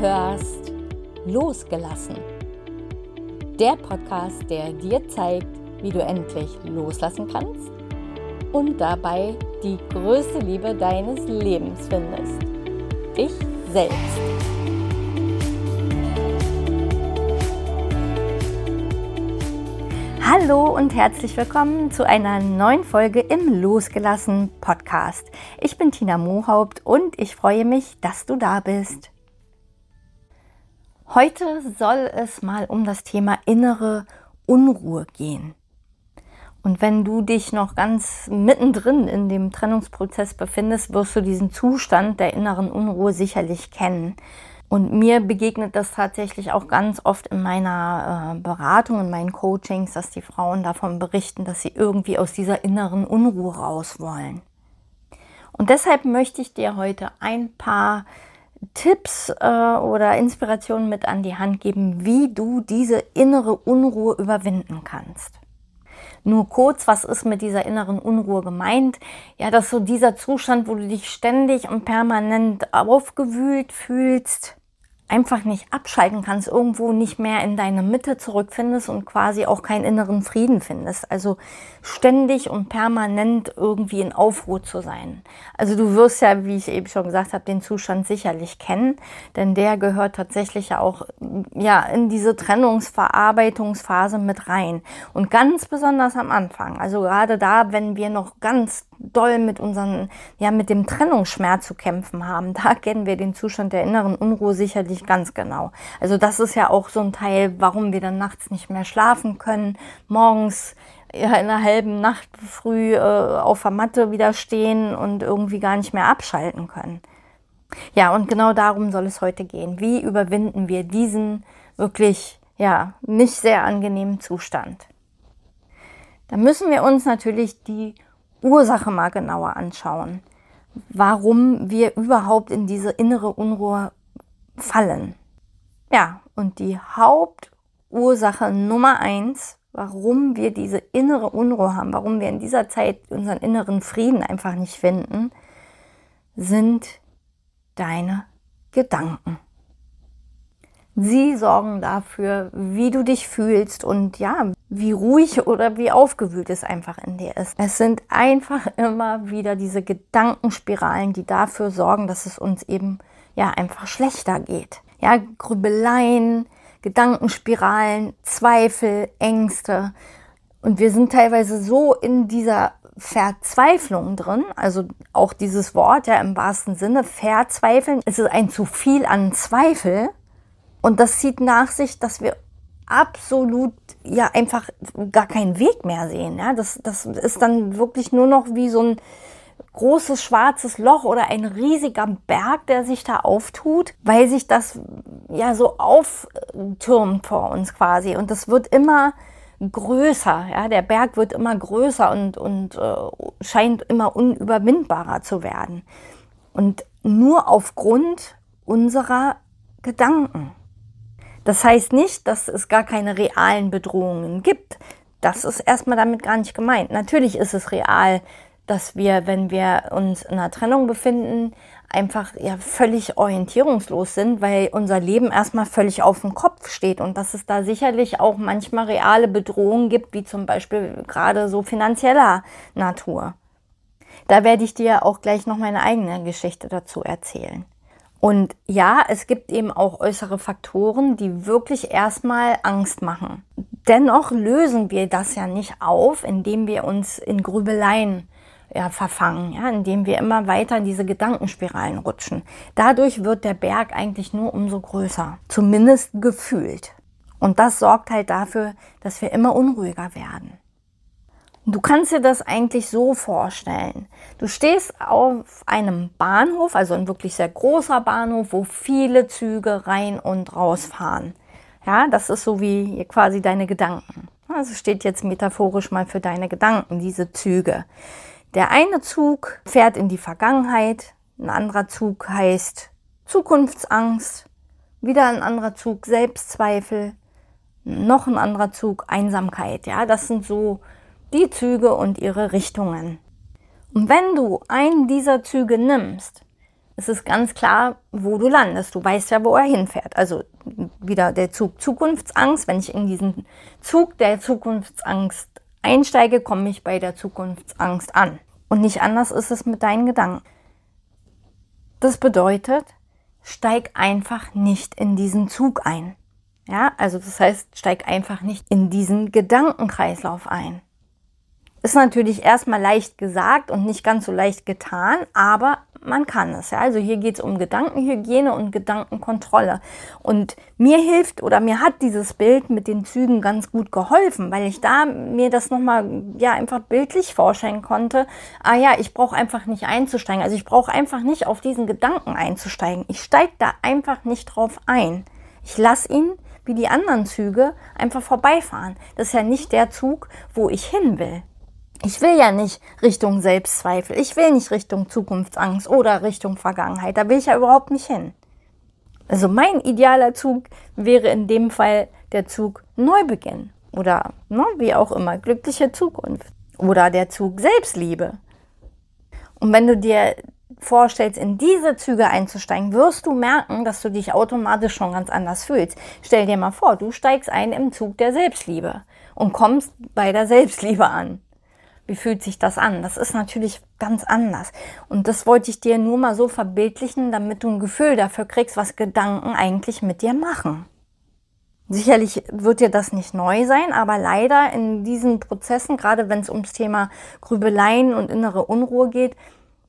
hörst Losgelassen. Der Podcast, der dir zeigt, wie du endlich loslassen kannst und dabei die größte Liebe deines Lebens findest. Dich selbst. Hallo und herzlich willkommen zu einer neuen Folge im Losgelassen Podcast. Ich bin Tina Mohaupt und ich freue mich, dass du da bist. Heute soll es mal um das Thema innere Unruhe gehen. Und wenn du dich noch ganz mittendrin in dem Trennungsprozess befindest, wirst du diesen Zustand der inneren Unruhe sicherlich kennen. Und mir begegnet das tatsächlich auch ganz oft in meiner äh, Beratung, in meinen Coachings, dass die Frauen davon berichten, dass sie irgendwie aus dieser inneren Unruhe raus wollen. Und deshalb möchte ich dir heute ein paar Tipps äh, oder Inspirationen mit an die Hand geben, wie du diese innere Unruhe überwinden kannst. Nur kurz, was ist mit dieser inneren Unruhe gemeint? Ja, das ist so dieser Zustand, wo du dich ständig und permanent aufgewühlt fühlst, einfach nicht abschalten kannst, irgendwo nicht mehr in deine Mitte zurückfindest und quasi auch keinen inneren Frieden findest. Also ständig und permanent irgendwie in Aufruhr zu sein. Also du wirst ja, wie ich eben schon gesagt habe, den Zustand sicherlich kennen, denn der gehört tatsächlich ja auch ja in diese Trennungsverarbeitungsphase mit rein und ganz besonders am Anfang. Also gerade da, wenn wir noch ganz doll mit unseren, ja, mit dem Trennungsschmerz zu kämpfen haben. Da kennen wir den Zustand der inneren Unruhe sicherlich ganz genau. Also das ist ja auch so ein Teil, warum wir dann nachts nicht mehr schlafen können, morgens ja, in einer halben Nacht früh äh, auf der Matte wieder stehen und irgendwie gar nicht mehr abschalten können. Ja, und genau darum soll es heute gehen. Wie überwinden wir diesen wirklich, ja, nicht sehr angenehmen Zustand? Da müssen wir uns natürlich die Ursache mal genauer anschauen, warum wir überhaupt in diese innere Unruhe fallen. Ja, und die Hauptursache Nummer eins, warum wir diese innere Unruhe haben, warum wir in dieser Zeit unseren inneren Frieden einfach nicht finden, sind deine Gedanken. Sie sorgen dafür, wie du dich fühlst und ja, wie ruhig oder wie aufgewühlt es einfach in dir ist. Es sind einfach immer wieder diese Gedankenspiralen, die dafür sorgen, dass es uns eben ja einfach schlechter geht. Ja, Grübeleien, Gedankenspiralen, Zweifel, Ängste. Und wir sind teilweise so in dieser Verzweiflung drin, also auch dieses Wort ja im wahrsten Sinne, verzweifeln. Es ist ein zu viel an Zweifel, und das zieht nach sich, dass wir absolut ja einfach gar keinen Weg mehr sehen. Ja? Das, das ist dann wirklich nur noch wie so ein großes schwarzes Loch oder ein riesiger Berg, der sich da auftut, weil sich das ja so auftürmt vor uns quasi. Und das wird immer größer. Ja? Der Berg wird immer größer und, und äh, scheint immer unüberwindbarer zu werden. Und nur aufgrund unserer Gedanken. Das heißt nicht, dass es gar keine realen Bedrohungen gibt. Das ist erstmal damit gar nicht gemeint. Natürlich ist es real, dass wir, wenn wir uns in einer Trennung befinden, einfach ja völlig orientierungslos sind, weil unser Leben erstmal völlig auf dem Kopf steht und dass es da sicherlich auch manchmal reale Bedrohungen gibt, wie zum Beispiel gerade so finanzieller Natur. Da werde ich dir auch gleich noch meine eigene Geschichte dazu erzählen. Und ja, es gibt eben auch äußere Faktoren, die wirklich erstmal Angst machen. Dennoch lösen wir das ja nicht auf, indem wir uns in Grübeleien ja, verfangen, ja, indem wir immer weiter in diese Gedankenspiralen rutschen. Dadurch wird der Berg eigentlich nur umso größer, zumindest gefühlt. Und das sorgt halt dafür, dass wir immer unruhiger werden. Du kannst dir das eigentlich so vorstellen. Du stehst auf einem Bahnhof, also ein wirklich sehr großer Bahnhof, wo viele Züge rein und raus fahren. Ja, das ist so wie quasi deine Gedanken. Also steht jetzt metaphorisch mal für deine Gedanken, diese Züge. Der eine Zug fährt in die Vergangenheit, ein anderer Zug heißt Zukunftsangst, wieder ein anderer Zug Selbstzweifel, noch ein anderer Zug Einsamkeit. Ja, das sind so die Züge und ihre Richtungen. Und wenn du einen dieser Züge nimmst es ist ganz klar, wo du landest. Du weißt ja, wo er hinfährt. Also wieder der Zug Zukunftsangst. Wenn ich in diesen Zug der Zukunftsangst einsteige, komme ich bei der Zukunftsangst an. Und nicht anders ist es mit deinen Gedanken. Das bedeutet, steig einfach nicht in diesen Zug ein. Ja, also das heißt, steig einfach nicht in diesen Gedankenkreislauf ein. Ist natürlich erstmal leicht gesagt und nicht ganz so leicht getan, aber man kann es. Ja? Also hier geht es um Gedankenhygiene und Gedankenkontrolle. Und mir hilft oder mir hat dieses Bild mit den Zügen ganz gut geholfen, weil ich da mir das nochmal ja einfach bildlich vorstellen konnte. Ah ja, ich brauche einfach nicht einzusteigen. Also ich brauche einfach nicht auf diesen Gedanken einzusteigen. Ich steige da einfach nicht drauf ein. Ich lasse ihn wie die anderen Züge einfach vorbeifahren. Das ist ja nicht der Zug, wo ich hin will. Ich will ja nicht Richtung Selbstzweifel. Ich will nicht Richtung Zukunftsangst oder Richtung Vergangenheit. Da will ich ja überhaupt nicht hin. Also mein idealer Zug wäre in dem Fall der Zug Neubeginn oder ne, wie auch immer, glückliche Zukunft oder der Zug Selbstliebe. Und wenn du dir vorstellst, in diese Züge einzusteigen, wirst du merken, dass du dich automatisch schon ganz anders fühlst. Stell dir mal vor, du steigst ein im Zug der Selbstliebe und kommst bei der Selbstliebe an. Wie fühlt sich das an? Das ist natürlich ganz anders. Und das wollte ich dir nur mal so verbildlichen, damit du ein Gefühl dafür kriegst, was Gedanken eigentlich mit dir machen. Sicherlich wird dir das nicht neu sein, aber leider in diesen Prozessen, gerade wenn es ums Thema Grübeleien und innere Unruhe geht,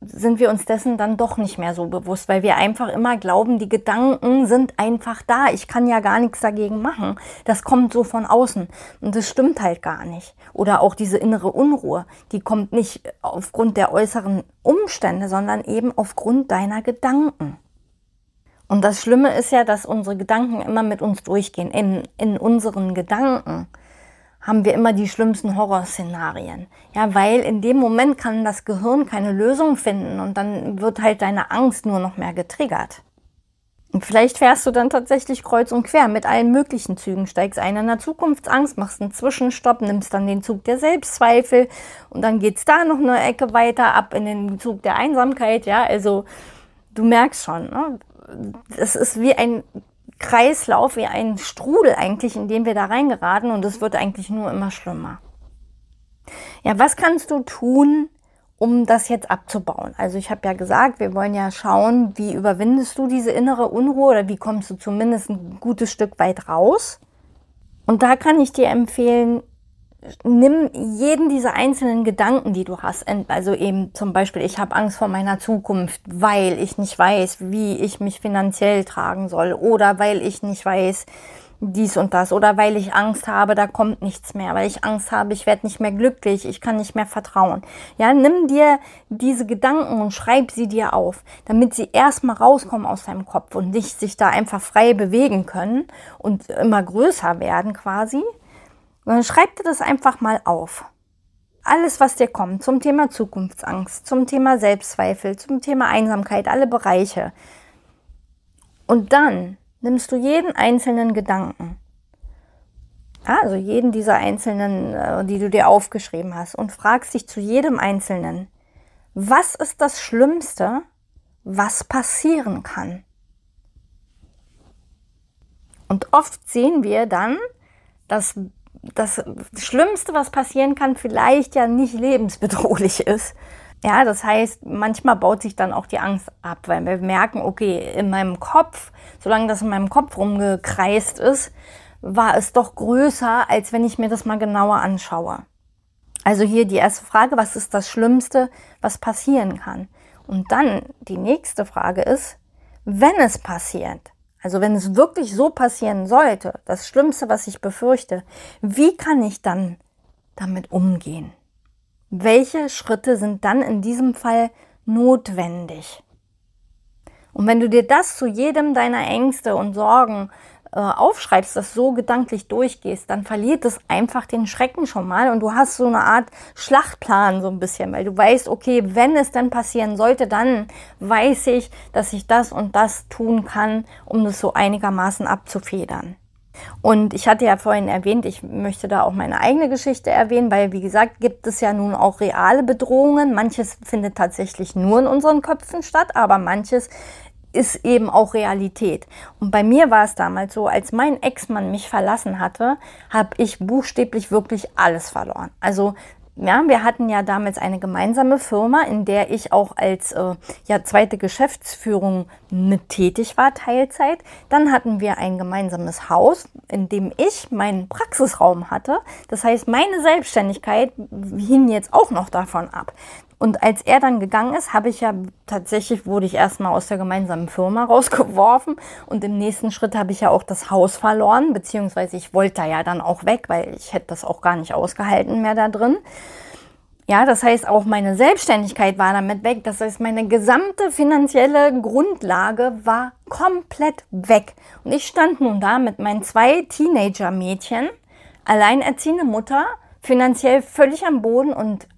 sind wir uns dessen dann doch nicht mehr so bewusst, weil wir einfach immer glauben, die Gedanken sind einfach da. Ich kann ja gar nichts dagegen machen. Das kommt so von außen. Und das stimmt halt gar nicht. Oder auch diese innere Unruhe, die kommt nicht aufgrund der äußeren Umstände, sondern eben aufgrund deiner Gedanken. Und das Schlimme ist ja, dass unsere Gedanken immer mit uns durchgehen. In, in unseren Gedanken haben wir immer die schlimmsten Horrorszenarien. Ja, weil in dem Moment kann das Gehirn keine Lösung finden und dann wird halt deine Angst nur noch mehr getriggert. Und vielleicht fährst du dann tatsächlich kreuz und quer mit allen möglichen Zügen, steigst ein in der Zukunftsangst, machst einen Zwischenstopp, nimmst dann den Zug der Selbstzweifel und dann geht's da noch eine Ecke weiter ab in den Zug der Einsamkeit. Ja, also du merkst schon, ne? es ist wie ein Kreislauf, wie ein Strudel eigentlich, in dem wir da reingeraten und es wird eigentlich nur immer schlimmer. Ja, was kannst du tun, um das jetzt abzubauen? Also ich habe ja gesagt, wir wollen ja schauen, wie überwindest du diese innere Unruhe oder wie kommst du zumindest ein gutes Stück weit raus. Und da kann ich dir empfehlen, nimm jeden dieser einzelnen Gedanken, die du hast, also eben zum Beispiel, ich habe Angst vor meiner Zukunft, weil ich nicht weiß, wie ich mich finanziell tragen soll oder weil ich nicht weiß, dies und das oder weil ich Angst habe, da kommt nichts mehr, weil ich Angst habe, ich werde nicht mehr glücklich, ich kann nicht mehr vertrauen. Ja, nimm dir diese Gedanken und schreib sie dir auf, damit sie erstmal rauskommen aus deinem Kopf und nicht sich da einfach frei bewegen können und immer größer werden quasi. Dann schreib dir das einfach mal auf. Alles, was dir kommt zum Thema Zukunftsangst, zum Thema Selbstzweifel, zum Thema Einsamkeit, alle Bereiche. Und dann nimmst du jeden einzelnen Gedanken, also jeden dieser einzelnen, äh, die du dir aufgeschrieben hast, und fragst dich zu jedem einzelnen, was ist das Schlimmste, was passieren kann? Und oft sehen wir dann, dass das Schlimmste, was passieren kann, vielleicht ja nicht lebensbedrohlich ist. Ja, das heißt, manchmal baut sich dann auch die Angst ab, weil wir merken, okay, in meinem Kopf, solange das in meinem Kopf rumgekreist ist, war es doch größer, als wenn ich mir das mal genauer anschaue. Also hier die erste Frage, was ist das Schlimmste, was passieren kann? Und dann die nächste Frage ist, wenn es passiert, also wenn es wirklich so passieren sollte, das Schlimmste, was ich befürchte, wie kann ich dann damit umgehen? Welche Schritte sind dann in diesem Fall notwendig? Und wenn du dir das zu jedem deiner Ängste und Sorgen äh, aufschreibst, das so gedanklich durchgehst, dann verliert es einfach den Schrecken schon mal und du hast so eine Art Schlachtplan so ein bisschen, weil du weißt, okay, wenn es dann passieren sollte, dann weiß ich, dass ich das und das tun kann, um das so einigermaßen abzufedern. Und ich hatte ja vorhin erwähnt, ich möchte da auch meine eigene Geschichte erwähnen, weil wie gesagt, gibt es ja nun auch reale Bedrohungen. Manches findet tatsächlich nur in unseren Köpfen statt, aber manches ist eben auch Realität. Und bei mir war es damals so, als mein Ex-Mann mich verlassen hatte, habe ich buchstäblich wirklich alles verloren. Also ja, wir hatten ja damals eine gemeinsame Firma, in der ich auch als äh, ja, zweite Geschäftsführung mit tätig war, Teilzeit. Dann hatten wir ein gemeinsames Haus, in dem ich meinen Praxisraum hatte. Das heißt, meine Selbstständigkeit hing jetzt auch noch davon ab. Und als er dann gegangen ist, habe ich ja tatsächlich, wurde ich erstmal aus der gemeinsamen Firma rausgeworfen und im nächsten Schritt habe ich ja auch das Haus verloren, beziehungsweise ich wollte da ja dann auch weg, weil ich hätte das auch gar nicht ausgehalten mehr da drin. Ja, das heißt, auch meine Selbstständigkeit war damit weg. Das heißt, meine gesamte finanzielle Grundlage war komplett weg. Und ich stand nun da mit meinen zwei Teenager-Mädchen, alleinerziehende Mutter, finanziell völlig am Boden und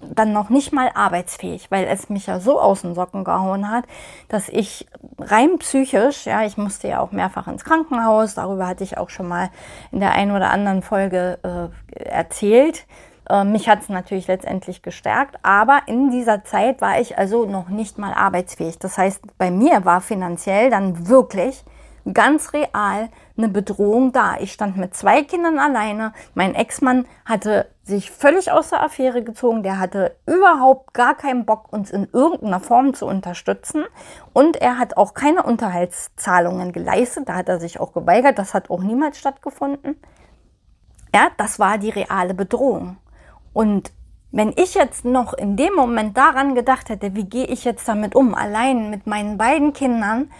dann noch nicht mal arbeitsfähig, weil es mich ja so aus den Socken gehauen hat, dass ich rein psychisch, ja, ich musste ja auch mehrfach ins Krankenhaus, darüber hatte ich auch schon mal in der einen oder anderen Folge äh, erzählt. Äh, mich hat es natürlich letztendlich gestärkt, aber in dieser Zeit war ich also noch nicht mal arbeitsfähig. Das heißt, bei mir war finanziell dann wirklich ganz real eine Bedrohung da. Ich stand mit zwei Kindern alleine. Mein Ex-Mann hatte sich völlig aus der Affäre gezogen. Der hatte überhaupt gar keinen Bock, uns in irgendeiner Form zu unterstützen. Und er hat auch keine Unterhaltszahlungen geleistet. Da hat er sich auch geweigert. Das hat auch niemals stattgefunden. Ja, das war die reale Bedrohung. Und wenn ich jetzt noch in dem Moment daran gedacht hätte, wie gehe ich jetzt damit um, allein mit meinen beiden Kindern,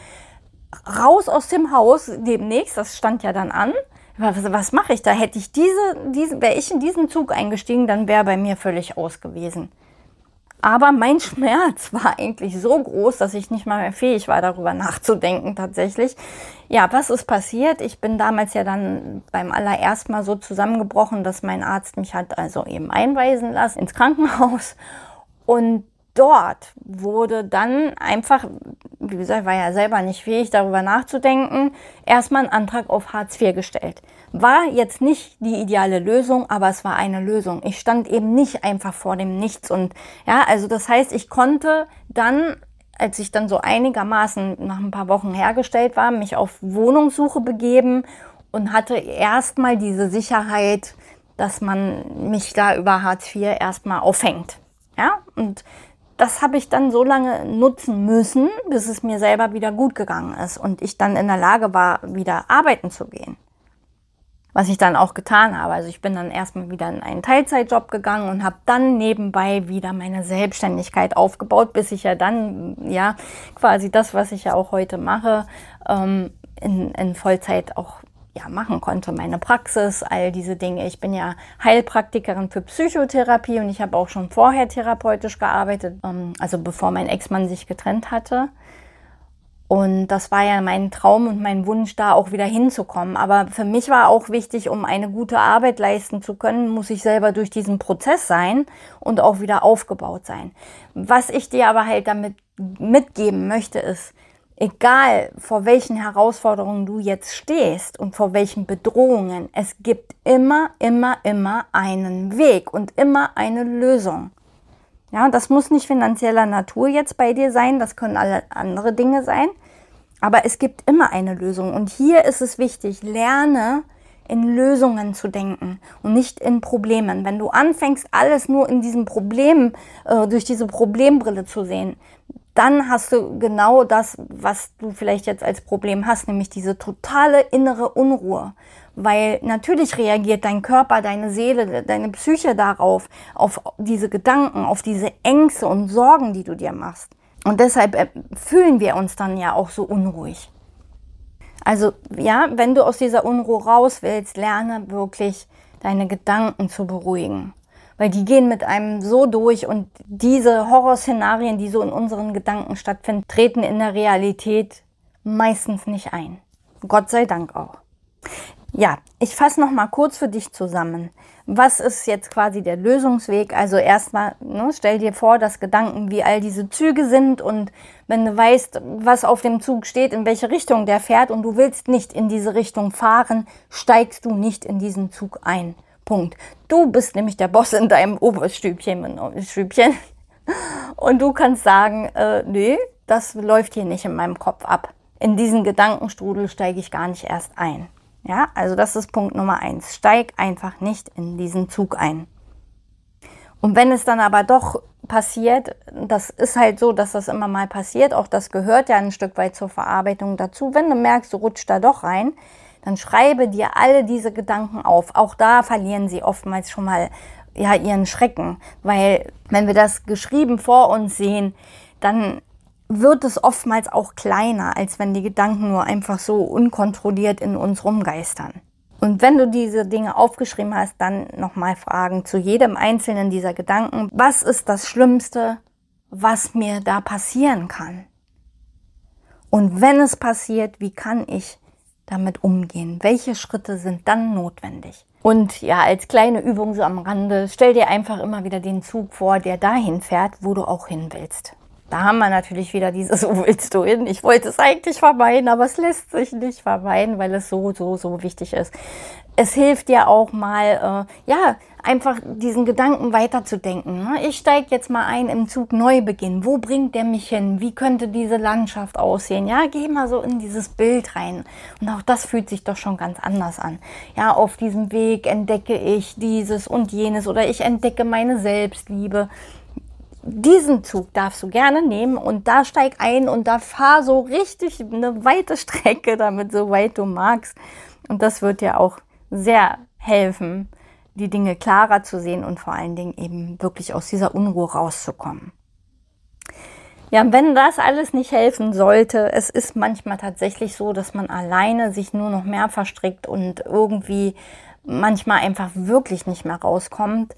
raus aus dem Haus demnächst, das stand ja dann an. Was, was mache ich da? Hätte ich diese, diese wäre ich in diesen Zug eingestiegen, dann wäre bei mir völlig aus gewesen. Aber mein Schmerz war eigentlich so groß, dass ich nicht mal mehr fähig war, darüber nachzudenken tatsächlich. Ja, was ist passiert? Ich bin damals ja dann beim allerersten Mal so zusammengebrochen, dass mein Arzt mich hat also eben einweisen lassen ins Krankenhaus. Und dort wurde dann einfach, wie gesagt, war ja selber nicht fähig, darüber nachzudenken, erstmal ein Antrag auf Hartz IV gestellt. War jetzt nicht die ideale Lösung, aber es war eine Lösung. Ich stand eben nicht einfach vor dem Nichts und ja, also das heißt, ich konnte dann als ich dann so einigermaßen nach ein paar Wochen hergestellt war, mich auf Wohnungssuche begeben und hatte erstmal diese Sicherheit, dass man mich da über Hartz IV erstmal auffängt. Ja, und das habe ich dann so lange nutzen müssen, bis es mir selber wieder gut gegangen ist und ich dann in der Lage war, wieder arbeiten zu gehen. Was ich dann auch getan habe. Also ich bin dann erstmal wieder in einen Teilzeitjob gegangen und habe dann nebenbei wieder meine Selbstständigkeit aufgebaut, bis ich ja dann, ja, quasi das, was ich ja auch heute mache, ähm, in, in Vollzeit auch ja, machen konnte, meine Praxis, all diese Dinge. Ich bin ja Heilpraktikerin für Psychotherapie und ich habe auch schon vorher therapeutisch gearbeitet, ähm, also bevor mein Ex-Mann sich getrennt hatte. Und das war ja mein Traum und mein Wunsch, da auch wieder hinzukommen. Aber für mich war auch wichtig, um eine gute Arbeit leisten zu können, muss ich selber durch diesen Prozess sein und auch wieder aufgebaut sein. Was ich dir aber halt damit mitgeben möchte, ist, Egal vor welchen Herausforderungen du jetzt stehst und vor welchen Bedrohungen, es gibt immer, immer, immer einen Weg und immer eine Lösung. Ja, das muss nicht finanzieller Natur jetzt bei dir sein, das können alle andere Dinge sein, aber es gibt immer eine Lösung. Und hier ist es wichtig, lerne in Lösungen zu denken und nicht in Problemen. Wenn du anfängst, alles nur in diesem Problem, äh, durch diese Problembrille zu sehen, dann hast du genau das, was du vielleicht jetzt als Problem hast, nämlich diese totale innere Unruhe. Weil natürlich reagiert dein Körper, deine Seele, deine Psyche darauf, auf diese Gedanken, auf diese Ängste und Sorgen, die du dir machst. Und deshalb äh, fühlen wir uns dann ja auch so unruhig. Also ja, wenn du aus dieser Unruhe raus willst, lerne wirklich deine Gedanken zu beruhigen weil die gehen mit einem so durch und diese Horrorszenarien, die so in unseren Gedanken stattfinden, treten in der Realität meistens nicht ein. Gott sei Dank auch. Ja, ich fasse noch mal kurz für dich zusammen. Was ist jetzt quasi der Lösungsweg? Also erstmal, ne, stell dir vor, dass Gedanken wie all diese Züge sind und wenn du weißt, was auf dem Zug steht, in welche Richtung der fährt und du willst nicht in diese Richtung fahren, steigst du nicht in diesen Zug ein. Punkt. Du bist nämlich der Boss in deinem Oberstübchen und du kannst sagen, äh, nee, das läuft hier nicht in meinem Kopf ab. In diesen Gedankenstrudel steige ich gar nicht erst ein. Ja, also das ist Punkt Nummer eins. Steig einfach nicht in diesen Zug ein. Und wenn es dann aber doch passiert, das ist halt so, dass das immer mal passiert, auch das gehört ja ein Stück weit zur Verarbeitung dazu. Wenn du merkst, du rutscht da doch rein, dann schreibe dir alle diese Gedanken auf. Auch da verlieren sie oftmals schon mal ja ihren Schrecken, weil wenn wir das geschrieben vor uns sehen, dann wird es oftmals auch kleiner, als wenn die Gedanken nur einfach so unkontrolliert in uns rumgeistern. Und wenn du diese Dinge aufgeschrieben hast, dann nochmal fragen zu jedem einzelnen dieser Gedanken, was ist das Schlimmste, was mir da passieren kann? Und wenn es passiert, wie kann ich damit umgehen? Welche Schritte sind dann notwendig? Und ja, als kleine Übung so am Rande, stell dir einfach immer wieder den Zug vor, der dahin fährt, wo du auch hin willst. Da haben wir natürlich wieder dieses, wo willst du hin? Ich wollte es eigentlich vermeiden, aber es lässt sich nicht vermeiden, weil es so, so, so wichtig ist. Es hilft dir auch mal, äh, ja, einfach diesen Gedanken weiterzudenken. Ne? Ich steige jetzt mal ein im Zug Neubeginn. Wo bringt der mich hin? Wie könnte diese Landschaft aussehen? Ja, geh mal so in dieses Bild rein. Und auch das fühlt sich doch schon ganz anders an. Ja, auf diesem Weg entdecke ich dieses und jenes oder ich entdecke meine Selbstliebe diesen Zug darfst du gerne nehmen und da steig ein und da fahr so richtig eine weite Strecke damit, so weit du magst. Und das wird dir auch sehr helfen, die Dinge klarer zu sehen und vor allen Dingen eben wirklich aus dieser Unruhe rauszukommen. Ja, wenn das alles nicht helfen sollte, es ist manchmal tatsächlich so, dass man alleine sich nur noch mehr verstrickt und irgendwie manchmal einfach wirklich nicht mehr rauskommt.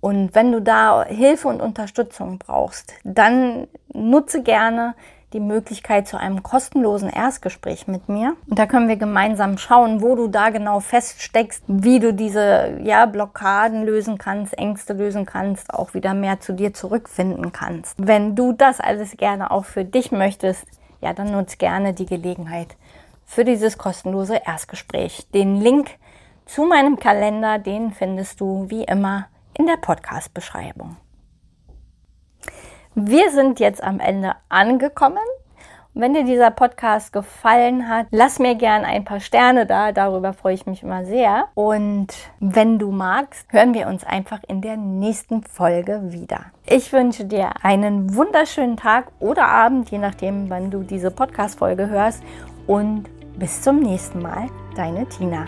Und wenn du da Hilfe und Unterstützung brauchst, dann nutze gerne die Möglichkeit zu einem kostenlosen Erstgespräch mit mir. Und da können wir gemeinsam schauen, wo du da genau feststeckst, wie du diese ja, Blockaden lösen kannst, Ängste lösen kannst, auch wieder mehr zu dir zurückfinden kannst. Wenn du das alles gerne auch für dich möchtest, ja, dann nutz gerne die Gelegenheit für dieses kostenlose Erstgespräch. Den Link zu meinem Kalender, den findest du wie immer in der Podcast-Beschreibung. Wir sind jetzt am Ende angekommen. wenn dir dieser Podcast gefallen hat, lass mir gern ein paar Sterne da. Darüber freue ich mich immer sehr. Und wenn du magst, hören wir uns einfach in der nächsten Folge wieder. Ich wünsche dir einen wunderschönen Tag oder Abend, je nachdem, wann du diese Podcast-Folge hörst. Und bis zum nächsten Mal, deine Tina.